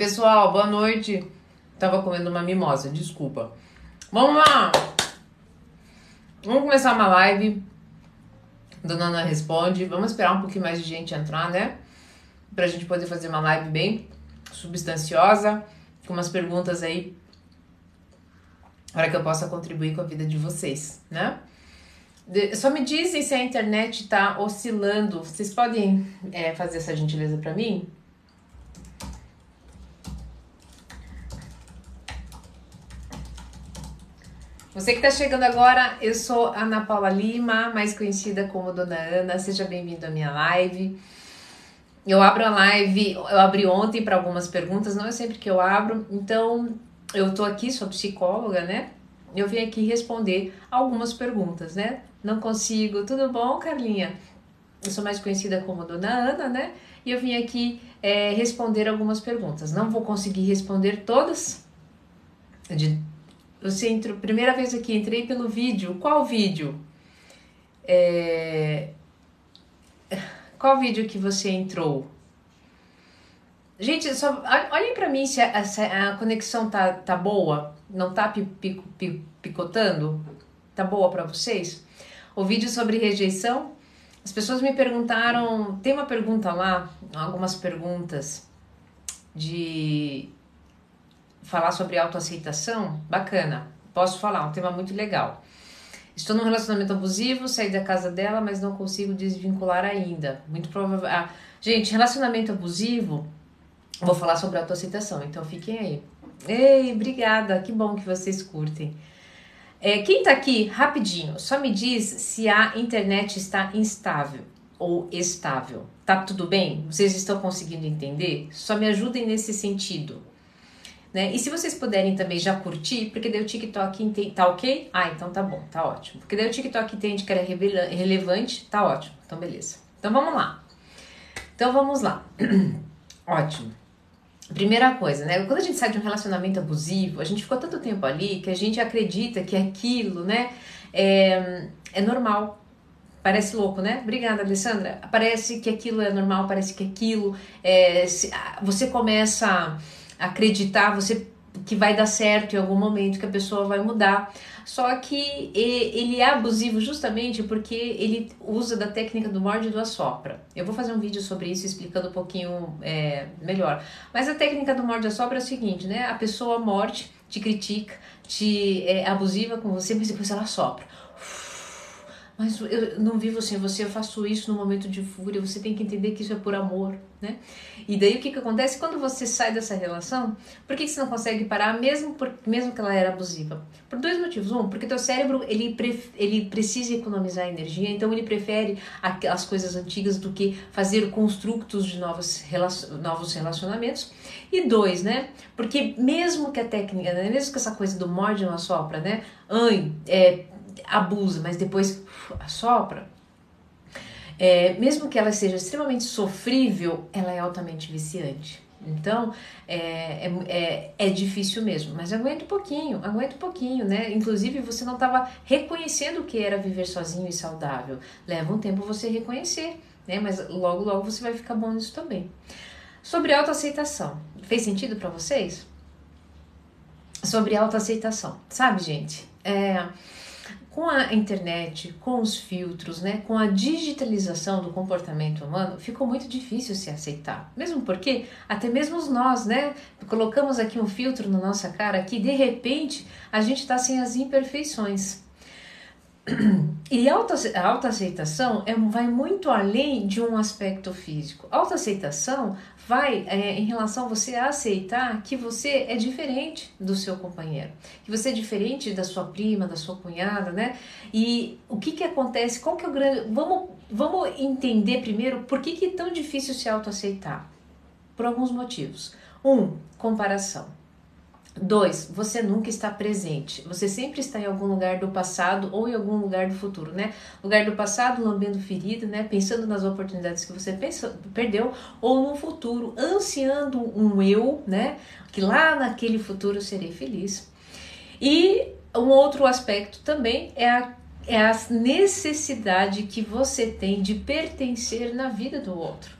Pessoal, boa noite. Tava comendo uma mimosa, desculpa. Vamos lá! Vamos começar uma live. Dona Ana responde. Vamos esperar um pouquinho mais de gente entrar, né? Pra gente poder fazer uma live bem substanciosa, com umas perguntas aí para que eu possa contribuir com a vida de vocês, né? De, só me dizem se a internet tá oscilando. Vocês podem é, fazer essa gentileza para mim? Você que está chegando agora, eu sou Ana Paula Lima, mais conhecida como Dona Ana. Seja bem-vindo à minha live. Eu abro a live, eu abri ontem para algumas perguntas, não é sempre que eu abro, então eu tô aqui, sou psicóloga, né? Eu vim aqui responder algumas perguntas, né? Não consigo, tudo bom, Carlinha? Eu sou mais conhecida como Dona Ana, né? E eu vim aqui é, responder algumas perguntas. Não vou conseguir responder todas, de você entrou, primeira vez aqui, entrei pelo vídeo. Qual vídeo? É, qual vídeo que você entrou? Gente, só olhem para mim se a, se a, conexão tá, tá boa, não tá pico, pico, picotando, tá boa para vocês? O vídeo sobre rejeição, as pessoas me perguntaram, tem uma pergunta lá, algumas perguntas de falar sobre autoaceitação, bacana. Posso falar, um tema muito legal. Estou num relacionamento abusivo, saí da casa dela, mas não consigo desvincular ainda. Muito provável. Ah, gente, relacionamento abusivo, vou falar sobre autoaceitação, então fiquem aí. Ei, obrigada, que bom que vocês curtem. É, quem tá aqui, rapidinho, só me diz se a internet está instável ou estável. Tá tudo bem? Vocês estão conseguindo entender? Só me ajudem nesse sentido. Né? E se vocês puderem também já curtir, porque daí o TikTok entende, tá ok? Ah, então tá bom, tá ótimo. Porque daí o TikTok entende que era relevante, tá ótimo. Então beleza. Então vamos lá. Então vamos lá. ótimo. Primeira coisa, né? Quando a gente sai de um relacionamento abusivo, a gente ficou tanto tempo ali que a gente acredita que aquilo, né, é, é normal. Parece louco, né? Obrigada, Alessandra. Parece que aquilo é normal, parece que aquilo é. Você começa acreditar você que vai dar certo em algum momento, que a pessoa vai mudar. Só que ele é abusivo justamente porque ele usa da técnica do morde e do assopra. Eu vou fazer um vídeo sobre isso explicando um pouquinho é, melhor. Mas a técnica do morde e assopra é o seguinte, né? A pessoa morde, te critica, te é abusiva com você, mas depois ela sopra mas eu não vivo sem você, eu faço isso no momento de fúria, você tem que entender que isso é por amor, né? E daí o que, que acontece quando você sai dessa relação? Por que, que você não consegue parar, mesmo, por, mesmo que ela era abusiva? Por dois motivos. Um, porque teu cérebro, ele, ele precisa economizar energia, então ele prefere as coisas antigas do que fazer construtos de novos, novos relacionamentos. E dois, né? Porque mesmo que a técnica, né? mesmo que essa coisa do morde não assopra, né? Ai, é, abusa, mas depois assopra, é, mesmo que ela seja extremamente sofrível, ela é altamente viciante. Então, é, é, é, é, difícil mesmo, mas aguenta um pouquinho, aguenta um pouquinho, né? Inclusive, você não estava reconhecendo o que era viver sozinho e saudável. Leva um tempo você reconhecer, né? Mas logo, logo você vai ficar bom nisso também. Sobre autoaceitação, fez sentido para vocês? Sobre autoaceitação, sabe, gente? É com a internet, com os filtros, né, com a digitalização do comportamento humano, ficou muito difícil se aceitar. Mesmo porque até mesmo nós, né, colocamos aqui um filtro na nossa cara que de repente a gente está sem as imperfeições. E a autoaceitação é, vai muito além de um aspecto físico. A autoaceitação vai é, em relação a você aceitar que você é diferente do seu companheiro, que você é diferente da sua prima, da sua cunhada, né? E o que que acontece? Qual que é o grande... Vamos, vamos entender primeiro por que que é tão difícil se autoaceitar. Por alguns motivos. Um, comparação. Dois, você nunca está presente. Você sempre está em algum lugar do passado ou em algum lugar do futuro, né? Lugar do passado, lambendo ferida, né? Pensando nas oportunidades que você pensou, perdeu, ou no futuro, ansiando um eu, né? Que lá naquele futuro eu serei feliz. E um outro aspecto também é a, é a necessidade que você tem de pertencer na vida do outro.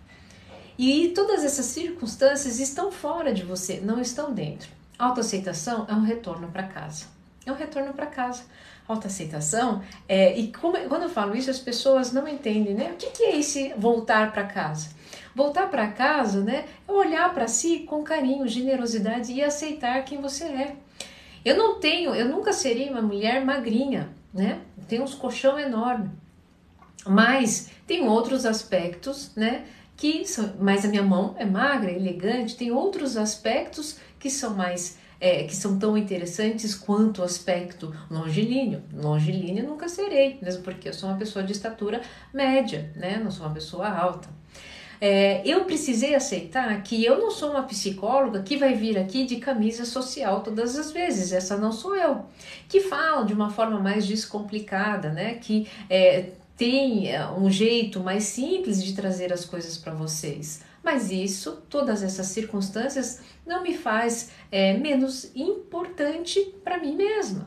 E todas essas circunstâncias estão fora de você, não estão dentro. Autoaceitação é um retorno para casa. É um retorno para casa. Autoaceitação é. E como, quando eu falo isso, as pessoas não entendem, né? O que, que é esse voltar para casa? Voltar para casa, né? É olhar para si com carinho, generosidade e aceitar quem você é. Eu não tenho, eu nunca serei uma mulher magrinha, né? Tem uns colchão enorme. Mas tem outros aspectos, né? Que são, mas a minha mão é magra, elegante, tem outros aspectos que são mais é, que são tão interessantes quanto o aspecto longilíneo. Longilíneo nunca serei, mesmo porque eu sou uma pessoa de estatura média, né? Não sou uma pessoa alta. É, eu precisei aceitar que eu não sou uma psicóloga que vai vir aqui de camisa social todas as vezes, essa não sou eu. Que fala de uma forma mais descomplicada, né? Que é, tem é, um jeito mais simples de trazer as coisas para vocês. Mas isso, todas essas circunstâncias, não me faz é, menos importante para mim mesma.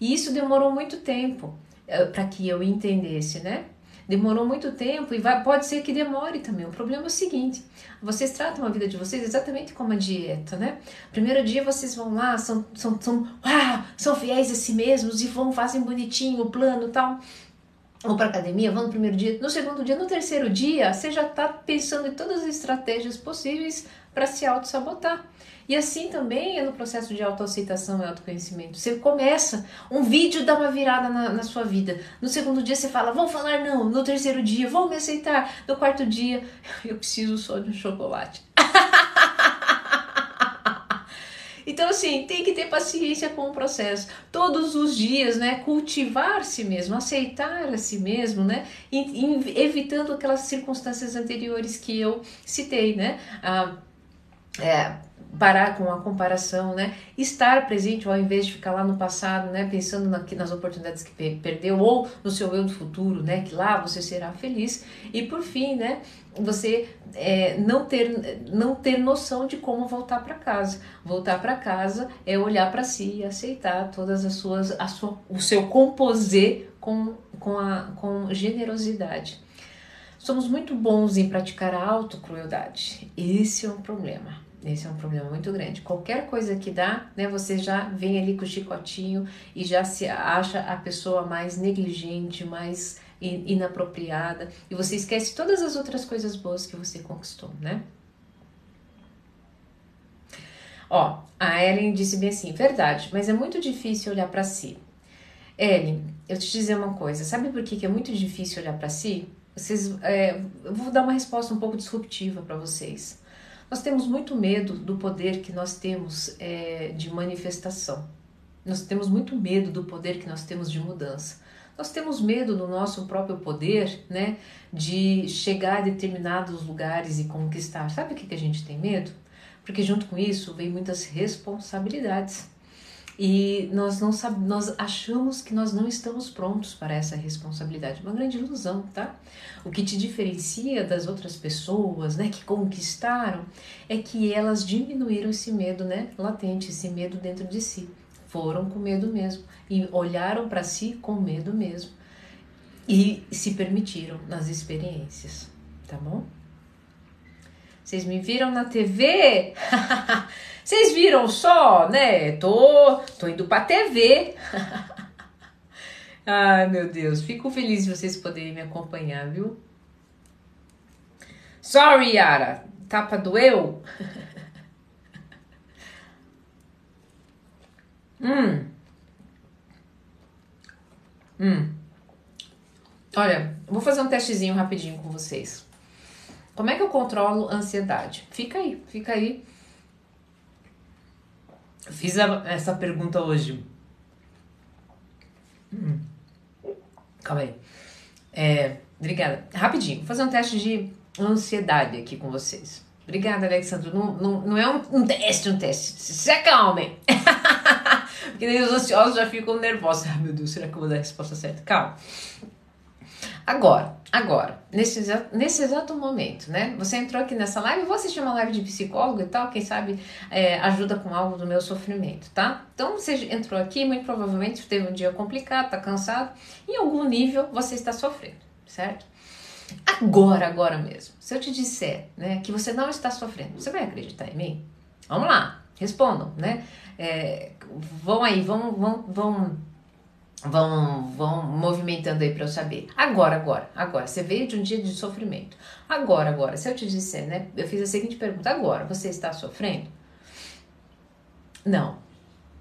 E isso demorou muito tempo é, para que eu entendesse, né? Demorou muito tempo e vai, pode ser que demore também. O problema é o seguinte: vocês tratam a vida de vocês exatamente como a dieta, né? Primeiro dia vocês vão lá, são, são, são, uau, são fiéis a si mesmos e vão, fazem bonitinho o plano tal. Vão para academia, vão no primeiro dia, no segundo dia, no terceiro dia, você já está pensando em todas as estratégias possíveis para se auto-sabotar. E assim também é no processo de autoaceitação e autoconhecimento. Você começa, um vídeo dá uma virada na, na, sua vida. No segundo dia você fala, vou falar não. No terceiro dia, vou me aceitar. No quarto dia, eu preciso só de um chocolate. Então, assim, tem que ter paciência com o processo. Todos os dias, né? Cultivar si mesmo, aceitar a si mesmo, né? E, evitando aquelas circunstâncias anteriores que eu citei, né? Ah, é, parar com a comparação, né? Estar presente ao invés de ficar lá no passado, né? Pensando na, nas oportunidades que perdeu ou no seu eu do futuro, né? Que lá você será feliz. E por fim, né? Você é, não ter não ter noção de como voltar para casa. Voltar para casa é olhar para si e aceitar todas as suas a sua, o seu composê com com a com generosidade. Somos muito bons em praticar a autocrueldade. Esse é um problema. Esse é um problema muito grande. Qualquer coisa que dá, né, você já vem ali com o chicotinho e já se acha a pessoa mais negligente, mais inapropriada, e você esquece todas as outras coisas boas que você conquistou, né? Ó, a Ellen disse bem assim: verdade, mas é muito difícil olhar para si. Ellen, eu te dizer uma coisa: sabe por que, que é muito difícil olhar para si? Vocês, é, eu vou dar uma resposta um pouco disruptiva para vocês. Nós temos muito medo do poder que nós temos é, de manifestação. Nós temos muito medo do poder que nós temos de mudança. Nós temos medo do nosso próprio poder, né, de chegar a determinados lugares e conquistar. Sabe o que, que a gente tem medo? Porque junto com isso vem muitas responsabilidades. E nós não sabemos, nós achamos que nós não estamos prontos para essa responsabilidade. Uma grande ilusão, tá? O que te diferencia das outras pessoas, né, que conquistaram, é que elas diminuíram esse medo, né, latente, esse medo dentro de si. Foram com medo mesmo e olharam para si com medo mesmo. E se permitiram nas experiências, tá bom? Vocês me viram na TV? Vocês viram só, né? Tô, tô indo pra TV. Ai, meu Deus. Fico feliz de vocês poderem me acompanhar, viu? Sorry, Yara. Tapa doeu? hum. Hum. Olha, vou fazer um testezinho rapidinho com vocês. Como é que eu controlo a ansiedade? Fica aí, fica aí Fiz a, essa pergunta hoje. Hum. Calma aí. É, obrigada. Rapidinho, vou fazer um teste de ansiedade aqui com vocês. Obrigada, Alexandre. Não, não, não é um, um teste, um teste. Se acalmem. Porque nem os ansiosos já ficam nervosos. Ah, meu Deus, será que eu vou dar a resposta certa? Calma. Agora, agora, nesse exato, nesse exato momento, né? Você entrou aqui nessa live, vou assistir uma live de psicólogo e tal, quem sabe é, ajuda com algo do meu sofrimento, tá? Então você entrou aqui, muito provavelmente teve um dia complicado, tá cansado, em algum nível você está sofrendo, certo? Agora, agora mesmo. Se eu te disser né, que você não está sofrendo, você vai acreditar em mim? Vamos lá, respondam, né? É, vão aí, vão, vão, vão, vão, vão movimentando aí para eu saber. Agora, agora, agora. Você veio de um dia de sofrimento. Agora, agora. Se eu te disser, né? Eu fiz a seguinte pergunta. Agora, você está sofrendo? Não.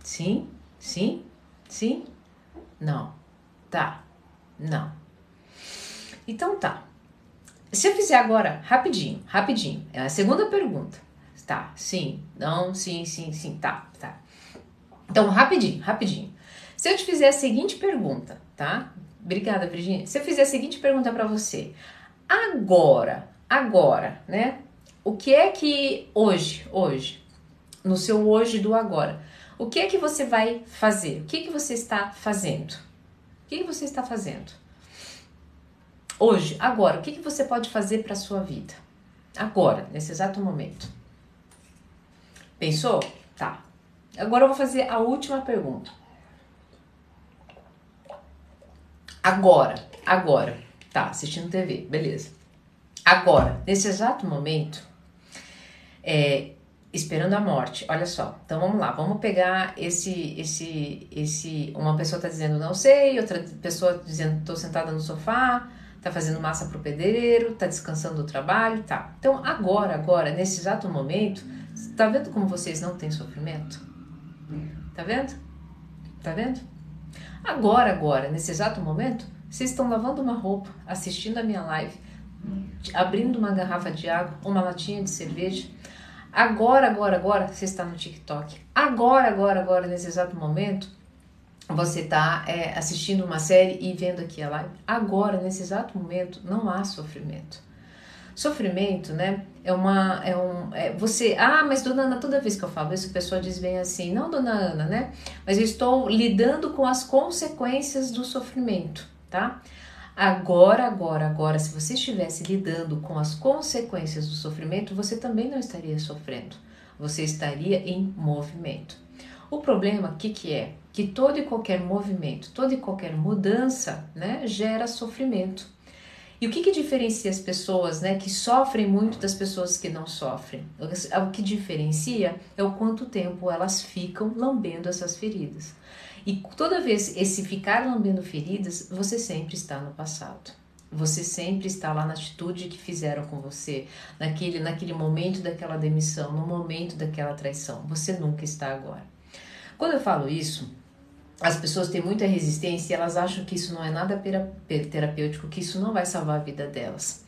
Sim? Sim? Sim? Não. Tá. Não. Então tá. Se eu fizer agora, rapidinho, rapidinho, é a segunda pergunta. Tá, sim, não, sim, sim, sim, tá, tá. Então, rapidinho, rapidinho. Se eu te fizer a seguinte pergunta, tá? Obrigada, Virginia. Se eu fizer a seguinte pergunta para você, agora, agora, né? O que é que hoje, hoje, no seu hoje do agora, o que é que você vai fazer? O que é que você está fazendo? O que, é que você está fazendo? Hoje, agora, o que, que você pode fazer para a sua vida? Agora, nesse exato momento. Pensou? Tá. Agora eu vou fazer a última pergunta. Agora, agora. Tá, assistindo TV, beleza. Agora, nesse exato momento, é, esperando a morte. Olha só. Então vamos lá, vamos pegar esse esse esse uma pessoa está dizendo não sei, outra pessoa dizendo estou sentada no sofá, tá fazendo massa pro pedreiro, tá descansando do trabalho, tá. Então agora, agora, nesse exato momento, tá vendo como vocês não têm sofrimento? Tá vendo? Tá vendo? Agora, agora, nesse exato momento, vocês estão lavando uma roupa, assistindo a minha live, abrindo uma garrafa de água, uma latinha de cerveja, Agora, agora, agora você está no TikTok. Agora, agora, agora, nesse exato momento, você está é, assistindo uma série e vendo aqui a live. Agora, nesse exato momento, não há sofrimento. Sofrimento, né? É uma. É um, é, você. Ah, mas dona Ana, toda vez que eu falo isso, a pessoa diz bem assim: não, dona Ana, né? Mas eu estou lidando com as consequências do sofrimento, tá? Agora, agora, agora, se você estivesse lidando com as consequências do sofrimento, você também não estaria sofrendo. Você estaria em movimento. O problema, o que, que é? Que todo e qualquer movimento, toda e qualquer mudança, né, gera sofrimento. E o que, que diferencia as pessoas né, que sofrem muito das pessoas que não sofrem? O que diferencia é o quanto tempo elas ficam lambendo essas feridas. E toda vez esse ficar lambendo feridas, você sempre está no passado. Você sempre está lá na atitude que fizeram com você, naquele, naquele momento daquela demissão, no momento daquela traição. Você nunca está agora. Quando eu falo isso, as pessoas têm muita resistência e elas acham que isso não é nada terapêutico, que isso não vai salvar a vida delas.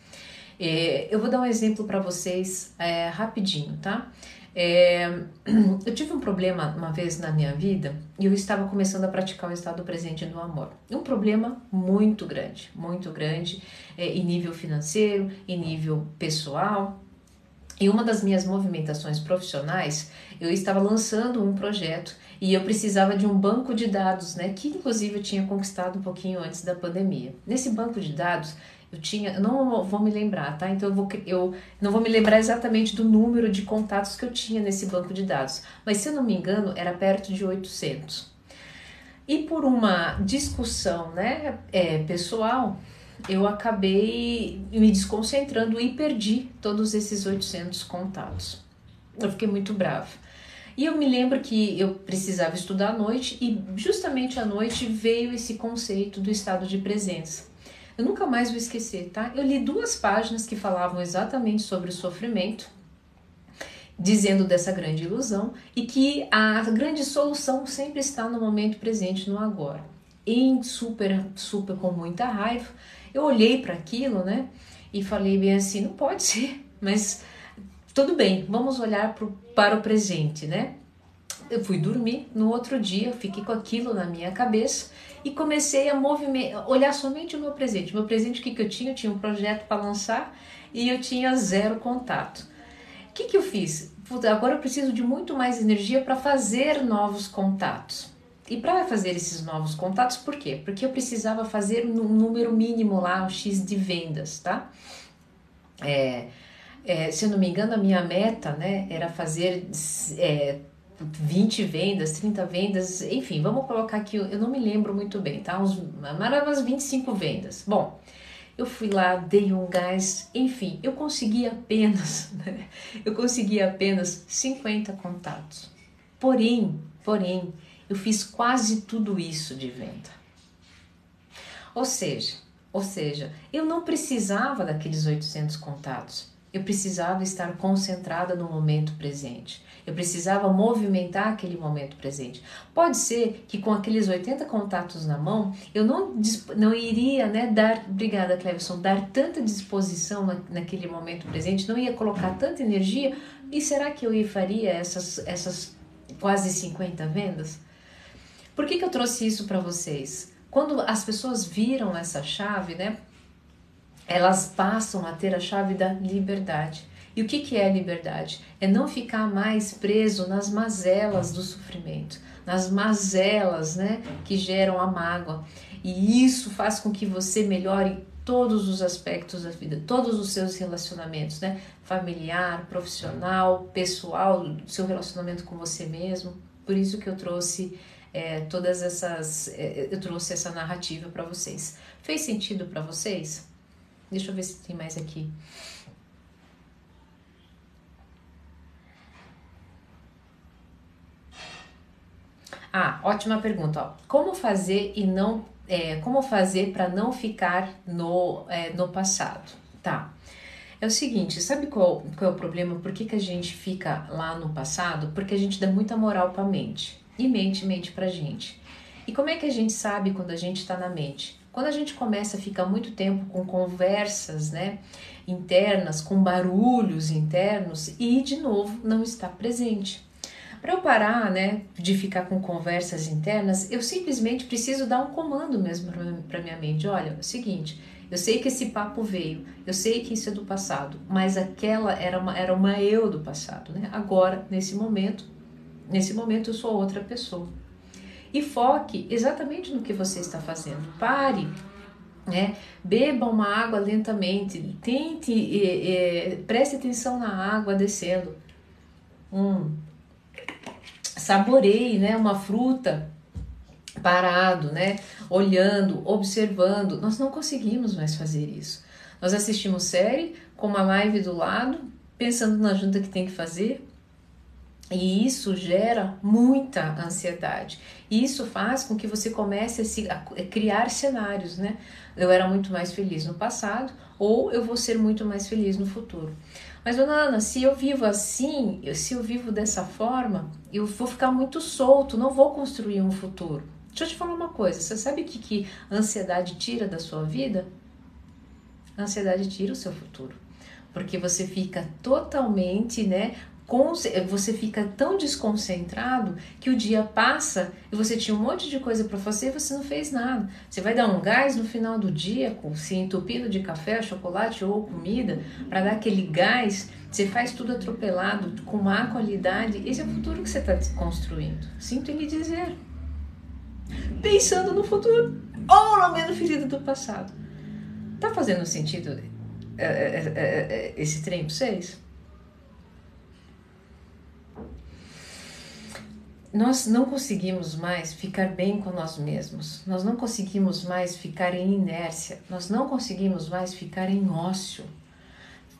É, eu vou dar um exemplo para vocês é, rapidinho, tá? É, eu tive um problema uma vez na minha vida e eu estava começando a praticar o estado presente no amor. Um problema muito grande, muito grande é, em nível financeiro, em nível pessoal. E uma das minhas movimentações profissionais, eu estava lançando um projeto e eu precisava de um banco de dados, né, que inclusive eu tinha conquistado um pouquinho antes da pandemia. Nesse banco de dados, eu tinha, eu não vou me lembrar, tá? Então eu, vou, eu não vou me lembrar exatamente do número de contatos que eu tinha nesse banco de dados, mas se eu não me engano, era perto de 800. E por uma discussão, né, é, pessoal, eu acabei me desconcentrando e perdi todos esses 800 contatos. Eu fiquei muito brava. E eu me lembro que eu precisava estudar à noite e justamente à noite veio esse conceito do estado de presença. Eu nunca mais vou esquecer, tá? Eu li duas páginas que falavam exatamente sobre o sofrimento, dizendo dessa grande ilusão e que a grande solução sempre está no momento presente, no agora. Em super, super com muita raiva, eu olhei para aquilo, né? E falei bem assim: não pode ser, mas tudo bem, vamos olhar pro, para o presente, né? Eu fui dormir, no outro dia fiquei com aquilo na minha cabeça e comecei a olhar somente o meu presente. O meu presente, o que, que eu tinha? Eu tinha um projeto para lançar e eu tinha zero contato. O que, que eu fiz? Agora eu preciso de muito mais energia para fazer novos contatos. E para fazer esses novos contatos, por quê? Porque eu precisava fazer um número mínimo lá, um X de vendas, tá? É, é, se eu não me engano, a minha meta né, era fazer é, 20 vendas, 30 vendas, enfim, vamos colocar aqui, eu não me lembro muito bem, tá? Uns, umas 25 vendas. Bom, Eu fui lá, dei um gás, enfim, eu consegui apenas, né? eu consegui apenas 50 contatos. Porém, porém, eu fiz quase tudo isso de venda. Ou seja, ou seja, eu não precisava daqueles 800 contatos. Eu precisava estar concentrada no momento presente. Eu precisava movimentar aquele momento presente. Pode ser que com aqueles 80 contatos na mão, eu não, não iria né, dar, obrigada Cleverson, dar tanta disposição na, naquele momento presente, não ia colocar tanta energia. E será que eu faria essas, essas quase 50 vendas? Por que, que eu trouxe isso para vocês? Quando as pessoas viram essa chave, né? elas passam a ter a chave da liberdade. E o que, que é liberdade? É não ficar mais preso nas mazelas do sofrimento, nas mazelas né, que geram a mágoa. E isso faz com que você melhore todos os aspectos da vida, todos os seus relacionamentos, né? Familiar, profissional, pessoal, seu relacionamento com você mesmo. Por isso que eu trouxe é, todas essas, é, eu trouxe essa narrativa para vocês. Fez sentido para vocês? Deixa eu ver se tem mais aqui. Ah, ótima pergunta. Ó. Como fazer e não, é, como fazer para não ficar no, é, no passado? Tá. É o seguinte, sabe qual, qual é o problema? Por que, que a gente fica lá no passado? Porque a gente dá muita moral para a mente. E mente, mente pra gente. E como é que a gente sabe quando a gente está na mente? Quando a gente começa a ficar muito tempo com conversas, né, internas, com barulhos internos e de novo não está presente. Para eu parar, né, de ficar com conversas internas, eu simplesmente preciso dar um comando mesmo para minha mente. Olha, é o seguinte, eu sei que esse papo veio, eu sei que isso é do passado, mas aquela era uma, era uma eu do passado, né? Agora, nesse momento, nesse momento eu sou outra pessoa e foque exatamente no que você está fazendo. Pare, né? Beba uma água lentamente, tente, é, é, preste atenção na água descendo. Hum. Saboreie, né? Uma fruta parado, né? Olhando, observando. Nós não conseguimos mais fazer isso. Nós assistimos série com uma live do lado, pensando na junta que tem que fazer, e isso gera muita ansiedade. E isso faz com que você comece a, se, a criar cenários, né? Eu era muito mais feliz no passado ou eu vou ser muito mais feliz no futuro. Mas, dona Ana, se eu vivo assim, se eu vivo dessa forma, eu vou ficar muito solto, não vou construir um futuro. Deixa eu te falar uma coisa: você sabe o que, que ansiedade tira da sua vida? A ansiedade tira o seu futuro porque você fica totalmente, né, você fica tão desconcentrado que o dia passa e você tinha um monte de coisa para fazer e você não fez nada. Você vai dar um gás no final do dia, se entupindo de café, chocolate ou comida, para dar aquele gás. Você faz tudo atropelado, com má qualidade. Esse é o futuro que você está construindo. Sinto lhe dizer. Pensando no futuro ou na menos ferida do passado. Tá fazendo sentido é, é, é, esse trem para vocês? Nós não conseguimos mais ficar bem com nós mesmos, nós não conseguimos mais ficar em inércia, nós não conseguimos mais ficar em ócio.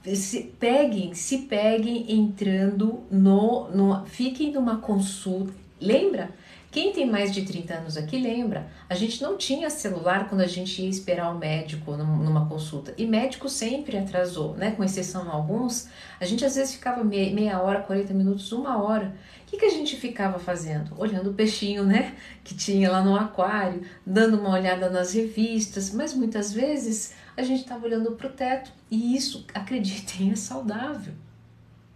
Se peguem, se peguem entrando no, no fiquem numa consulta. Lembra? Quem tem mais de 30 anos aqui lembra, a gente não tinha celular quando a gente ia esperar o médico numa consulta. E médico sempre atrasou, né? Com exceção de alguns, a gente às vezes ficava meia, meia hora, 40 minutos, uma hora. O que, que a gente ficava fazendo? Olhando o peixinho, né? Que tinha lá no aquário, dando uma olhada nas revistas, mas muitas vezes a gente estava olhando para o teto. E isso, acreditem, é saudável.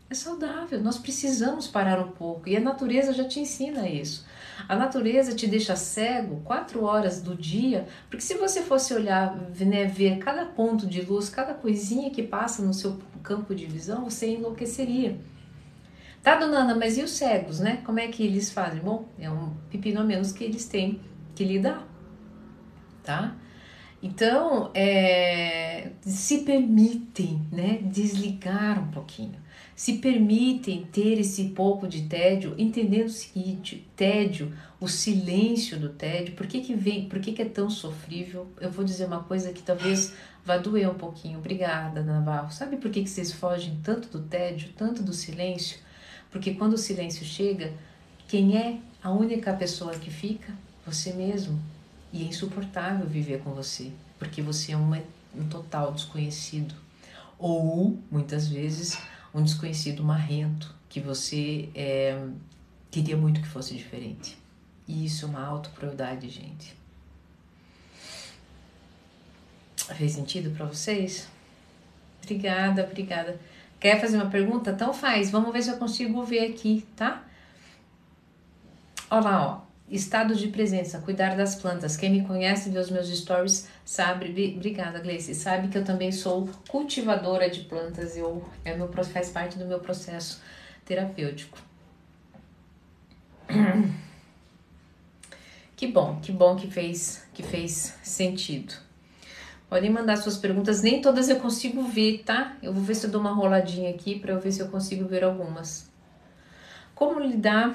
É saudável, nós precisamos parar um pouco e a natureza já te ensina isso. A natureza te deixa cego quatro horas do dia, porque se você fosse olhar, né, ver cada ponto de luz, cada coisinha que passa no seu campo de visão, você enlouqueceria. Tá, dona Ana, mas e os cegos, né? Como é que eles fazem? Bom, é um pepino a menos que eles têm que lidar, tá? Então, é, se permitem, né, desligar um pouquinho se permitem ter esse pouco de tédio, entendendo o seguinte, tédio, o silêncio do tédio, por que que vem, por que que é tão sofrível? Eu vou dizer uma coisa que talvez vá doer um pouquinho. Obrigada, Navarro. Sabe por que que vocês fogem tanto do tédio, tanto do silêncio? Porque quando o silêncio chega, quem é a única pessoa que fica? Você mesmo. E é insuportável viver com você, porque você é uma, um total desconhecido. Ou, muitas vezes, um desconhecido marrento que você é, queria muito que fosse diferente. E isso é uma auto-crueldade, gente. Fez sentido para vocês? Obrigada, obrigada. Quer fazer uma pergunta? Então faz. Vamos ver se eu consigo ver aqui, tá? Olha lá, ó. Estado de presença, cuidar das plantas. Quem me conhece, vê os meus stories, sabe. Obrigada, Gleice. Sabe que eu também sou cultivadora de plantas. É meu, faz parte do meu processo terapêutico. Que bom, que bom que fez, que fez sentido. Podem mandar suas perguntas, nem todas eu consigo ver, tá? Eu vou ver se eu dou uma roladinha aqui para eu ver se eu consigo ver algumas. Como lidar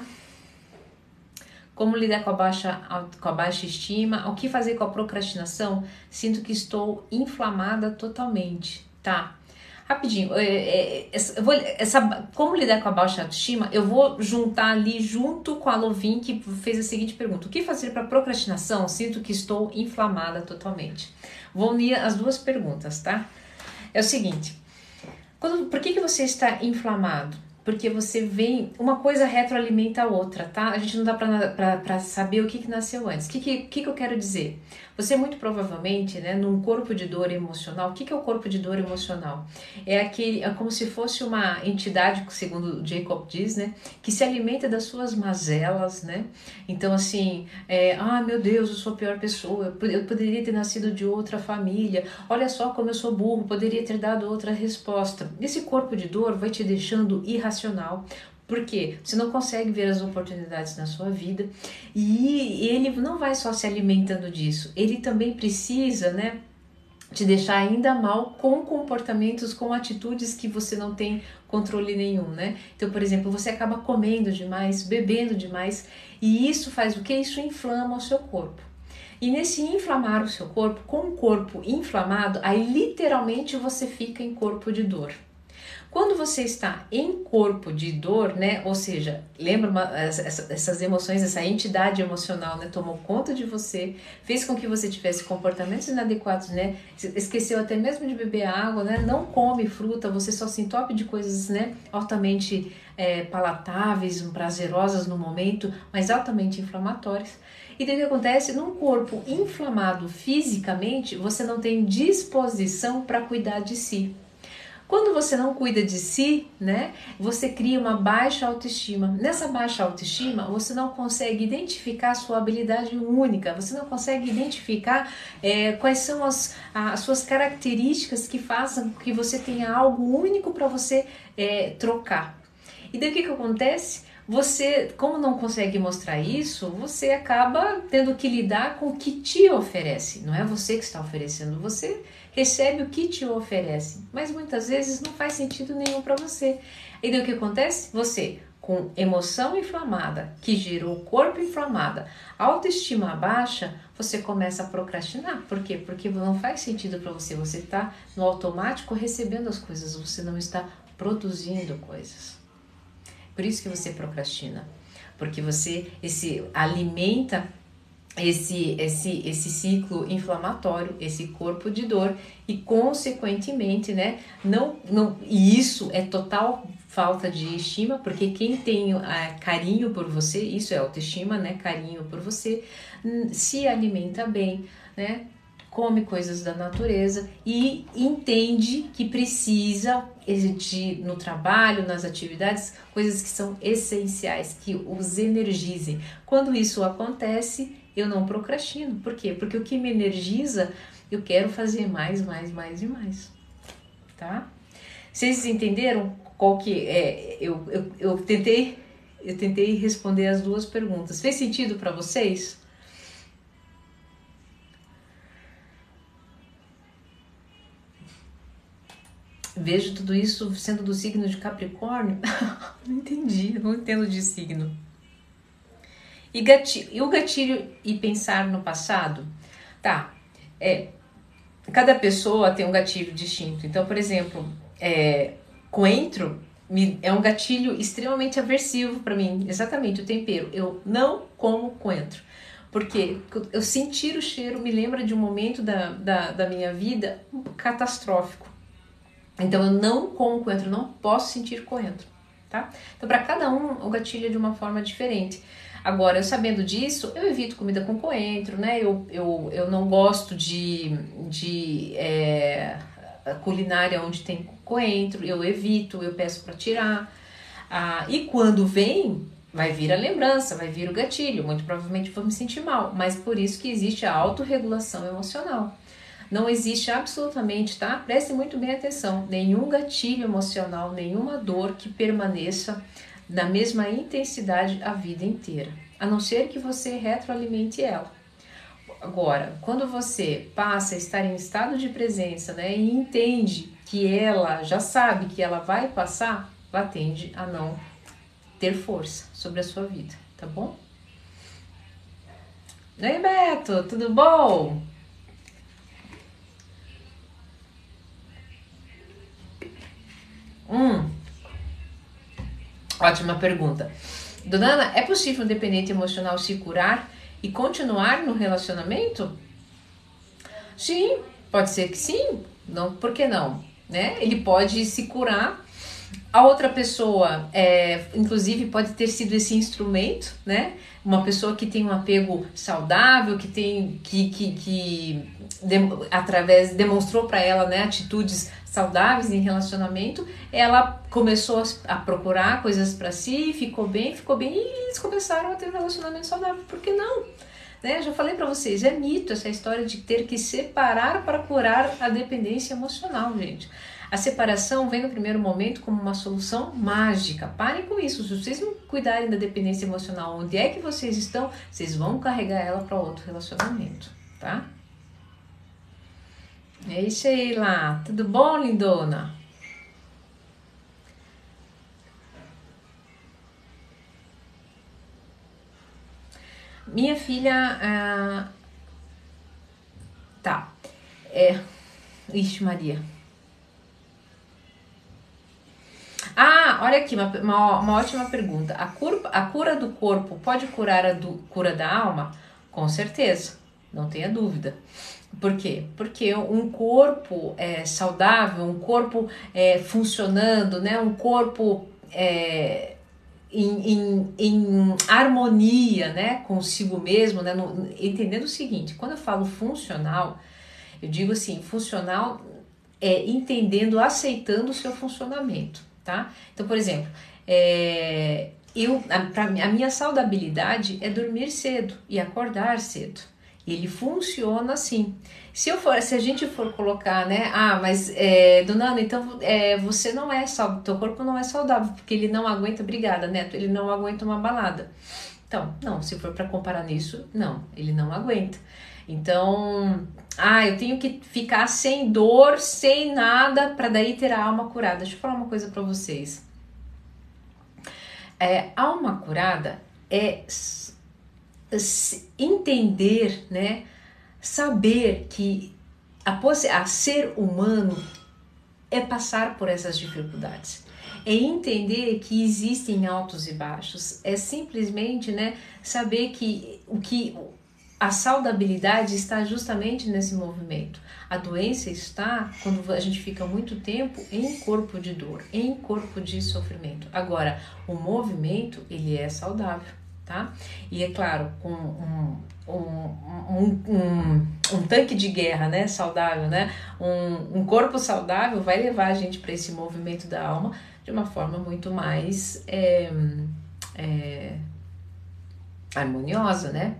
como lidar com a baixa, com a baixa estima? O que fazer com a procrastinação? Sinto que estou inflamada totalmente. Tá. Rapidinho, é, é, essa, vou, essa, como lidar com a baixa autoestima? Eu vou juntar ali junto com a Lovin que fez a seguinte pergunta: O que fazer para procrastinação? Sinto que estou inflamada totalmente. Vou unir as duas perguntas, tá? É o seguinte: quando, por que, que você está inflamado? Porque você vem, uma coisa retroalimenta a outra, tá? A gente não dá para saber o que, que nasceu antes. O que, que, que, que eu quero dizer? Você muito provavelmente, né, num corpo de dor emocional, o que, que é o corpo de dor emocional? É aquele, é como se fosse uma entidade, segundo Jacob diz, né, que se alimenta das suas mazelas, né? Então, assim, é, ah, meu Deus, eu sou a pior pessoa, eu poderia ter nascido de outra família, olha só como eu sou burro, poderia ter dado outra resposta. Esse corpo de dor vai te deixando irracional racional. Porque você não consegue ver as oportunidades na sua vida e ele não vai só se alimentando disso, ele também precisa, né? Te deixar ainda mal com comportamentos, com atitudes que você não tem controle nenhum, né? Então, por exemplo, você acaba comendo demais, bebendo demais, e isso faz o que? Isso inflama o seu corpo. E nesse inflamar o seu corpo, com o corpo inflamado, aí literalmente você fica em corpo de dor. Quando você está em corpo de dor, né? Ou seja, lembra uma, essa, essas emoções, essa entidade emocional, né? Tomou conta de você, fez com que você tivesse comportamentos inadequados, né? Esqueceu até mesmo de beber água, né? Não come fruta, você só se entope de coisas, né? Altamente é, palatáveis, prazerosas no momento, mas altamente inflamatórias. E o que acontece? Num corpo inflamado fisicamente, você não tem disposição para cuidar de si. Quando você não cuida de si, né, você cria uma baixa autoestima. Nessa baixa autoestima, você não consegue identificar a sua habilidade única, você não consegue identificar é, quais são as, as suas características que façam que você tenha algo único para você é, trocar. E daí o que, que acontece? Você, como não consegue mostrar isso, você acaba tendo que lidar com o que te oferece. Não é você que está oferecendo, você recebe o que te oferece, mas muitas vezes não faz sentido nenhum para você. E daí o que acontece? Você, com emoção inflamada, que gerou corpo inflamada, autoestima baixa, você começa a procrastinar. Por quê? Porque não faz sentido para você. Você está no automático recebendo as coisas, você não está produzindo coisas. Por isso que você procrastina. Porque você esse alimenta esse, esse, esse ciclo inflamatório, esse corpo de dor e consequentemente, né, não, não, e isso é total falta de estima, porque quem tem uh, carinho por você, isso é autoestima, né, carinho por você, se alimenta bem, né, come coisas da natureza e entende que precisa de, no trabalho, nas atividades, coisas que são essenciais, que os energizem. Quando isso acontece, eu não procrastino. Por quê? Porque o que me energiza, eu quero fazer mais, mais, mais e mais. Tá? Vocês entenderam qual que é? Eu, eu, eu tentei eu tentei responder as duas perguntas. Fez sentido para vocês? vejo tudo isso sendo do signo de Capricórnio. não entendi, não entendo de signo. E, gatilho, e o gatilho e pensar no passado? Tá, é, cada pessoa tem um gatilho distinto. Então, por exemplo, é, coentro é um gatilho extremamente aversivo para mim, exatamente o tempero. Eu não como coentro, porque eu sentir o cheiro me lembra de um momento da, da, da minha vida catastrófico. Então eu não como coentro, não posso sentir coentro, tá? Então para cada um o gatilho é de uma forma diferente. Agora, eu sabendo disso, eu evito comida com coentro, né? Eu, eu, eu não gosto de, de é, culinária onde tem coentro, eu evito, eu peço para tirar. Ah, e quando vem, vai vir a lembrança, vai vir o gatilho, muito provavelmente vou me sentir mal, mas por isso que existe a autorregulação emocional. Não existe absolutamente, tá? Preste muito bem atenção, nenhum gatilho emocional, nenhuma dor que permaneça na mesma intensidade a vida inteira, a não ser que você retroalimente ela. Agora, quando você passa a estar em estado de presença, né, e entende que ela já sabe que ela vai passar, ela tende a não ter força sobre a sua vida, tá bom? Oi, Beto, tudo bom? Hum, Ótima pergunta. Dona Ana, é possível um dependente emocional se curar e continuar no relacionamento? Sim, pode ser que sim. Não, por que não? Né? Ele pode se curar. A outra pessoa, é, inclusive, pode ter sido esse instrumento, né? Uma pessoa que tem um apego saudável, que tem que, que, que de, através demonstrou para ela, né, atitudes saudáveis em relacionamento, ela começou a procurar coisas para si, ficou bem, ficou bem e eles começaram a ter um relacionamento saudável. Por que não? Né? Já falei para vocês, é mito essa história de ter que separar para curar a dependência emocional, gente. A separação vem no primeiro momento como uma solução mágica. Parem com isso. Se vocês não cuidarem da dependência emocional, onde é que vocês estão, vocês vão carregar ela para outro relacionamento, tá? Ei, Sheila, tudo bom, lindona? Minha filha. Ah, tá. É. Ixi, Maria. Ah, olha aqui, uma, uma, uma ótima pergunta. A, cura, a cura do corpo pode curar a do, cura da alma? Com certeza, não tenha dúvida. Por quê? Porque um corpo é, saudável, um corpo é, funcionando, né? um corpo é, em, em, em, harmonia né? consigo mesmo, né? No, entendendo o seguinte: quando eu falo funcional, eu digo assim, funcional é entendendo, aceitando o seu funcionamento. Tá? Então, por exemplo, é, eu, a, pra, a minha saudabilidade é dormir cedo e acordar cedo. Ele funciona assim. Se eu for, se a gente for colocar, né? Ah, mas é, Dona então é, você não é saudável, teu corpo não é saudável, porque ele não aguenta, obrigada, Neto, ele não aguenta uma balada. Então, não, se for para comparar nisso, não, ele não aguenta. Então, ah, eu tenho que ficar sem dor, sem nada, para daí ter a alma curada. Deixa eu falar uma coisa para vocês. É, alma curada é entender, né, saber que a, a ser humano é passar por essas dificuldades. É entender que existem altos e baixos, é simplesmente, né, saber que o que a saudabilidade está justamente nesse movimento. A doença está quando a gente fica muito tempo em corpo de dor, em corpo de sofrimento. Agora, o movimento, ele é saudável tá? E é claro, com um, um, um, um, tanque de guerra, né, saudável, né, um, um corpo saudável vai levar a gente para esse movimento da alma de uma forma muito mais é, é, harmoniosa, né?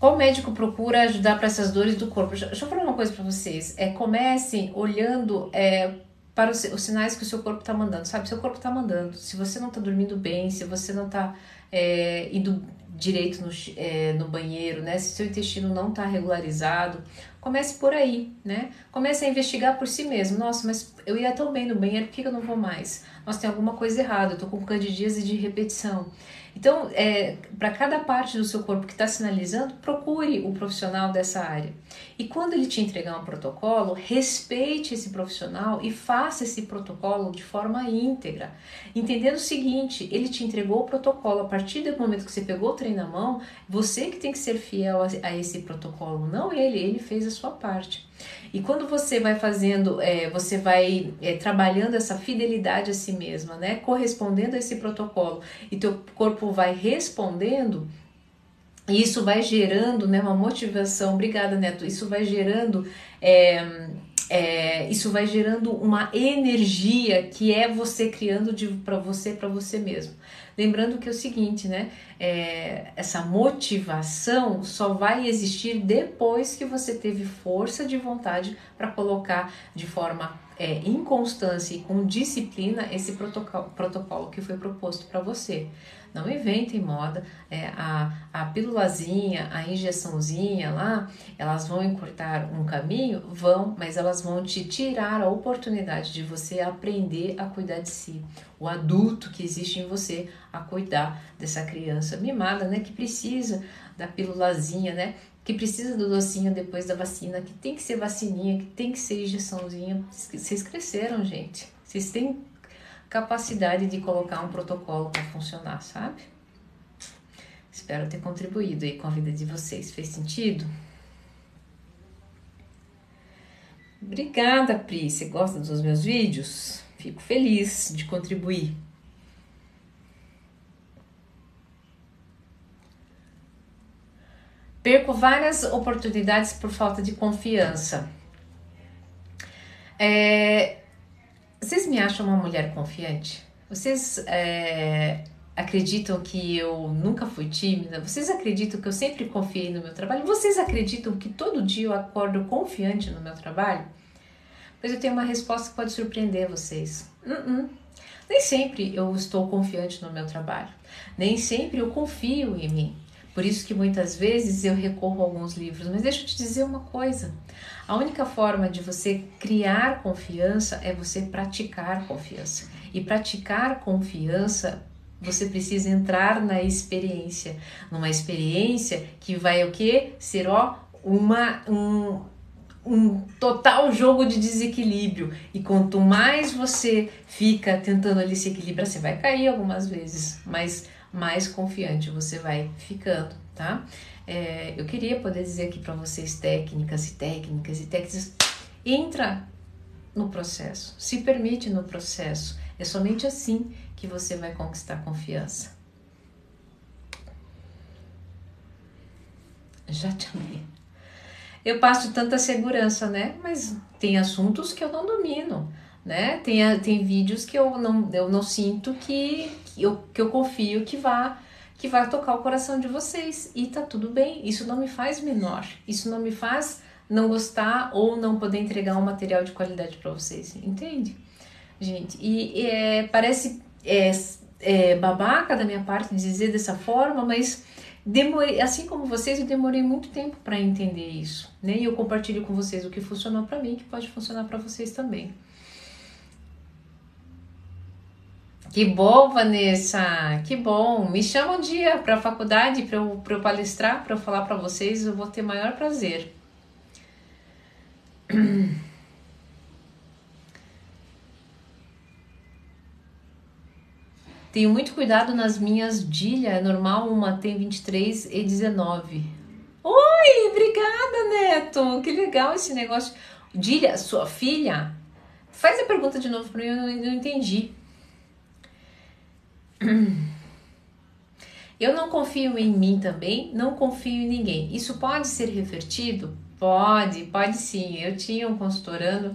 Qual médico procura ajudar para essas dores do corpo? Deixa eu falar uma coisa para vocês. É, comecem olhando é, para os, os, sinais que o seu corpo está mandando, sabe? Seu corpo está mandando. Se você não está dormindo bem, se você não está é, indo direito no, é, no banheiro, né? Se seu intestino não está regularizado, comece por aí, né? Comece a investigar por si mesmo. Nossa, mas eu ia tão bem no banheiro, por que eu não vou mais? Nossa, tem alguma coisa errada, eu tô com candidíase de repetição. Então, é, para cada parte do seu corpo que está sinalizando, procure o profissional dessa área. E quando ele te entregar um protocolo, respeite esse profissional e faça esse protocolo de forma íntegra. Entendendo o seguinte, ele te entregou o protocolo, a partir do momento que você pegou o trem na mão, você que tem que ser fiel a, esse protocolo, não ele, ele fez a sua parte. E quando você vai fazendo, é, você vai é, trabalhando essa fidelidade a si mesma, né? Correspondendo a esse protocolo e teu corpo vai respondendo, e isso vai gerando né, uma motivação. Obrigada, Neto. Isso vai gerando. É, é, isso vai gerando uma energia que é você criando para você, para você mesmo. Lembrando que é o seguinte, né? É, essa motivação só vai existir depois que você teve força de vontade para colocar de forma é, inconstância e com disciplina esse protocolo, protocolo que foi proposto para você. Não inventem moda, é, a, a pílulazinha, a injeçãozinha lá, elas vão encurtar um caminho? Vão, mas elas vão te tirar a oportunidade de você aprender a cuidar de si. O adulto que existe em você a cuidar dessa criança mimada, né? Que precisa da pílulazinha, né? que precisa do docinho depois da vacina, que tem que ser vacininha, que tem que ser injeçãozinha. Vocês cresceram, gente. Vocês têm capacidade de colocar um protocolo para funcionar, sabe? Espero ter contribuído aí com a vida de vocês. Fez sentido? Obrigada, Pri. Você gosta dos meus vídeos? Fico feliz de contribuir. Perco várias oportunidades por falta de confiança. É, vocês me acham uma mulher confiante? Vocês é, acreditam que eu nunca fui tímida? Vocês acreditam que eu sempre confiei no meu trabalho? Vocês acreditam que todo dia eu acordo confiante no meu trabalho? Pois eu tenho uma resposta que pode surpreender vocês. Uh -uh. Nem sempre eu estou confiante no meu trabalho. Nem sempre eu confio em mim. Por isso que muitas vezes eu recorro a alguns livros. Mas deixa eu te dizer uma coisa: a única forma de você criar confiança é você praticar confiança. E praticar confiança você precisa entrar na experiência, numa experiência que vai o que ser ó uma um, um total jogo de desequilíbrio. E quanto mais você fica tentando ali se equilibrar, você vai cair algumas vezes, mas mais confiante você vai ficando, tá? É, eu queria poder dizer aqui para vocês técnicas e técnicas e técnicas. Entra no processo, se permite no processo. É somente assim que você vai conquistar confiança. Já te amei. Eu passo tanta segurança, né? Mas tem assuntos que eu não domino né? Tem, tem vídeos que eu não, eu não sinto que, que, eu, que eu confio que vá que vai tocar o coração de vocês e tá tudo bem. Isso não me faz menor. Isso não me faz não gostar ou não poder entregar um material de qualidade para vocês, entende? Gente, e, é, parece é, é, babaca da minha parte dizer dessa forma, mas demorei, assim como vocês, eu demorei muito tempo para entender isso, né? E eu compartilho com vocês o que funcionou para mim, que pode funcionar para vocês também. Que bom, Vanessa, que bom. Me chama um dia para a faculdade para eu, eu palestrar, para eu falar para vocês, eu vou ter maior prazer. Tenho muito cuidado nas minhas Dilha, é normal, uma tem 23 e 19. Oi, obrigada, Neto. Que legal esse negócio. Dilha, sua filha? Faz a pergunta de novo para mim, eu não, eu não entendi. Eu não confio em mim também, não confio em ninguém. Isso pode ser revertido? Pode, pode sim. Eu tinha um consultorando,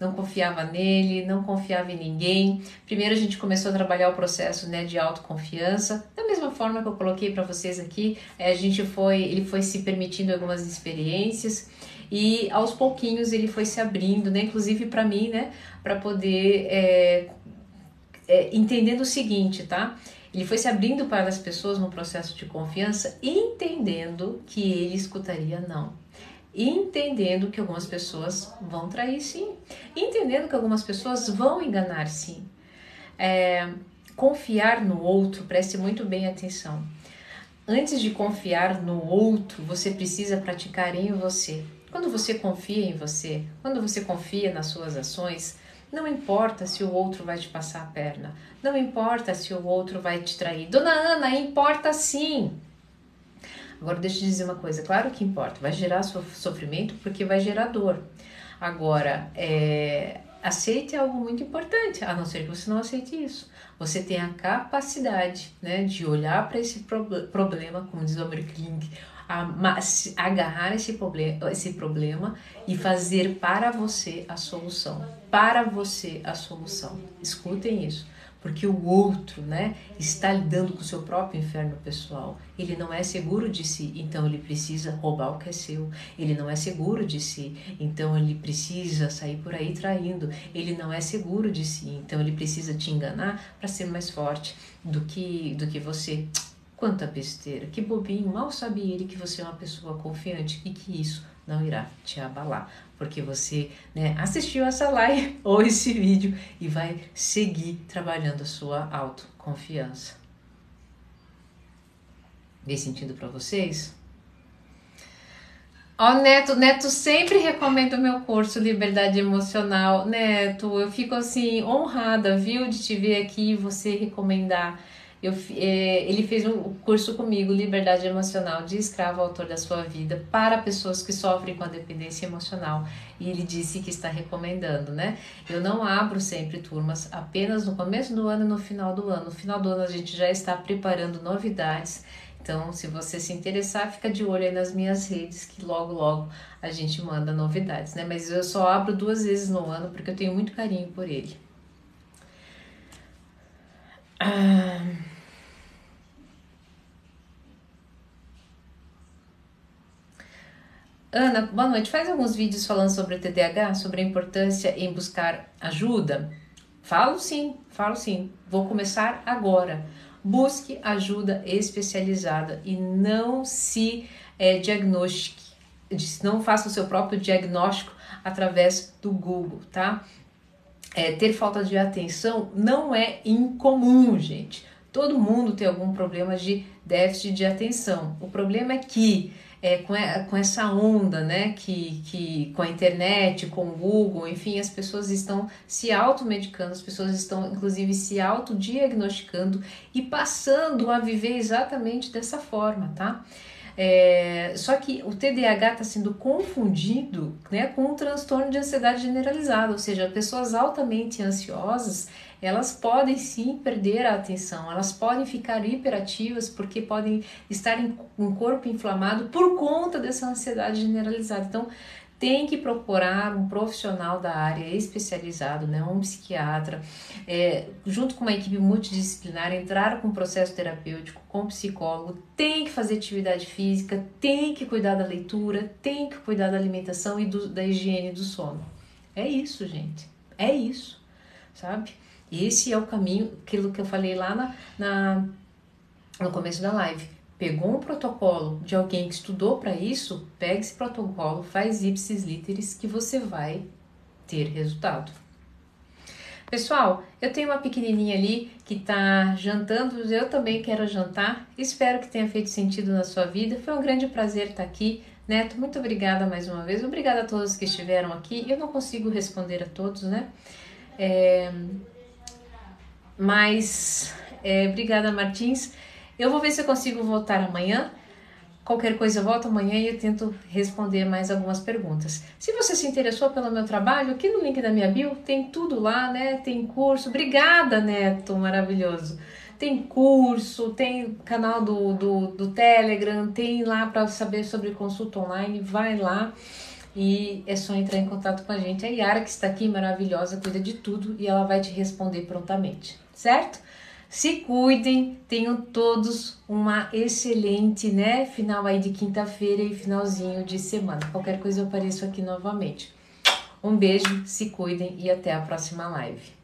não confiava nele, não confiava em ninguém. Primeiro a gente começou a trabalhar o processo né, de autoconfiança, da mesma forma que eu coloquei para vocês aqui. É, a gente foi, ele foi se permitindo algumas experiências e aos pouquinhos ele foi se abrindo, né, inclusive para mim, né, para poder é, é, entendendo o seguinte, tá? Ele foi se abrindo para as pessoas no processo de confiança, entendendo que ele escutaria não. Entendendo que algumas pessoas vão trair sim. Entendendo que algumas pessoas vão enganar sim. É, confiar no outro, preste muito bem atenção. Antes de confiar no outro, você precisa praticar em você. Quando você confia em você, quando você confia nas suas ações, não importa se o outro vai te passar a perna, não importa se o outro vai te trair. Dona Ana, importa sim. Agora deixa eu dizer uma coisa, claro que importa, vai gerar sofrimento porque vai gerar dor. Agora, é, aceite algo muito importante, a não ser que você não aceite isso. Você tem a capacidade né, de olhar para esse pro problema, como diz o Homer King, agarrar esse problema, esse problema e fazer para você a solução. Para você a solução. Escutem isso porque o outro, né, está lidando com o seu próprio inferno pessoal. Ele não é seguro de si, então ele precisa roubar o que é seu. Ele não é seguro de si, então ele precisa sair por aí traindo. Ele não é seguro de si, então ele precisa te enganar para ser mais forte do que do que você. Quanta besteira, que bobinho, mal sabe ele que você é uma pessoa confiante e que isso não irá te abalar, porque você né, assistiu essa live ou esse vídeo e vai seguir trabalhando a sua autoconfiança. Fez sentido para vocês? Ó, oh, Neto, Neto sempre recomenda o meu curso Liberdade Emocional. Neto, eu fico assim honrada, viu, de te ver aqui e você recomendar. Eu, é, ele fez um curso comigo, Liberdade Emocional, de escravo autor da sua vida, para pessoas que sofrem com a dependência emocional. E ele disse que está recomendando, né? Eu não abro sempre turmas, apenas no começo do ano e no final do ano. No final do ano a gente já está preparando novidades. Então, se você se interessar, fica de olho aí nas minhas redes, que logo, logo a gente manda novidades, né? Mas eu só abro duas vezes no ano, porque eu tenho muito carinho por ele. Ah... Ana, boa noite. Faz alguns vídeos falando sobre o TDAH, sobre a importância em buscar ajuda? Falo sim, falo sim. Vou começar agora. Busque ajuda especializada e não se é, diagnostique, não faça o seu próprio diagnóstico através do Google, tá? É, ter falta de atenção não é incomum, gente. Todo mundo tem algum problema de déficit de atenção. O problema é que é, com, com essa onda, né, que, que com a internet, com o Google, enfim, as pessoas estão se automedicando, as pessoas estão inclusive se autodiagnosticando e passando a viver exatamente dessa forma, tá? É, só que o TDAH está sendo confundido né, com um transtorno de ansiedade generalizada, ou seja, pessoas altamente ansiosas elas podem sim perder a atenção, elas podem ficar hiperativas porque podem estar em um corpo inflamado por conta dessa ansiedade generalizada. Então, tem que procurar um profissional da área especializado, né, um psiquiatra, é, junto com uma equipe multidisciplinar, entrar com um processo terapêutico, com psicólogo, tem que fazer atividade física, tem que cuidar da leitura, tem que cuidar da alimentação e do, da higiene do sono. É isso, gente. É isso, sabe? Esse é o caminho, aquilo que eu falei lá na, na no começo da live pegou um protocolo de alguém que estudou para isso, pega esse protocolo, faz ipsis literis que você vai ter resultado. Pessoal, eu tenho uma pequenininha ali que está jantando, eu também quero jantar. Espero que tenha feito sentido na sua vida. Foi um grande prazer estar aqui. Neto, muito obrigada mais uma vez. Obrigada a todos que estiveram aqui. Eu não consigo responder a todos, né? É... Mas, é... obrigada, Martins. Eu vou ver se eu consigo voltar amanhã. Qualquer coisa eu volto amanhã e eu tento responder mais algumas perguntas. Se você se interessou pelo meu trabalho, aqui no link da minha bio tem tudo lá, né? Tem curso. Obrigada, Neto, maravilhoso. Tem curso, tem canal do, do, do Telegram, tem lá para saber sobre consulta online. Vai lá e é só entrar em contato com a gente. A Yara, que está aqui, maravilhosa, cuida de tudo e ela vai te responder prontamente, certo? Se cuidem, tenham todos uma excelente, né, final aí de quinta-feira e finalzinho de semana. Qualquer coisa eu apareço aqui novamente. Um beijo, se cuidem e até a próxima live.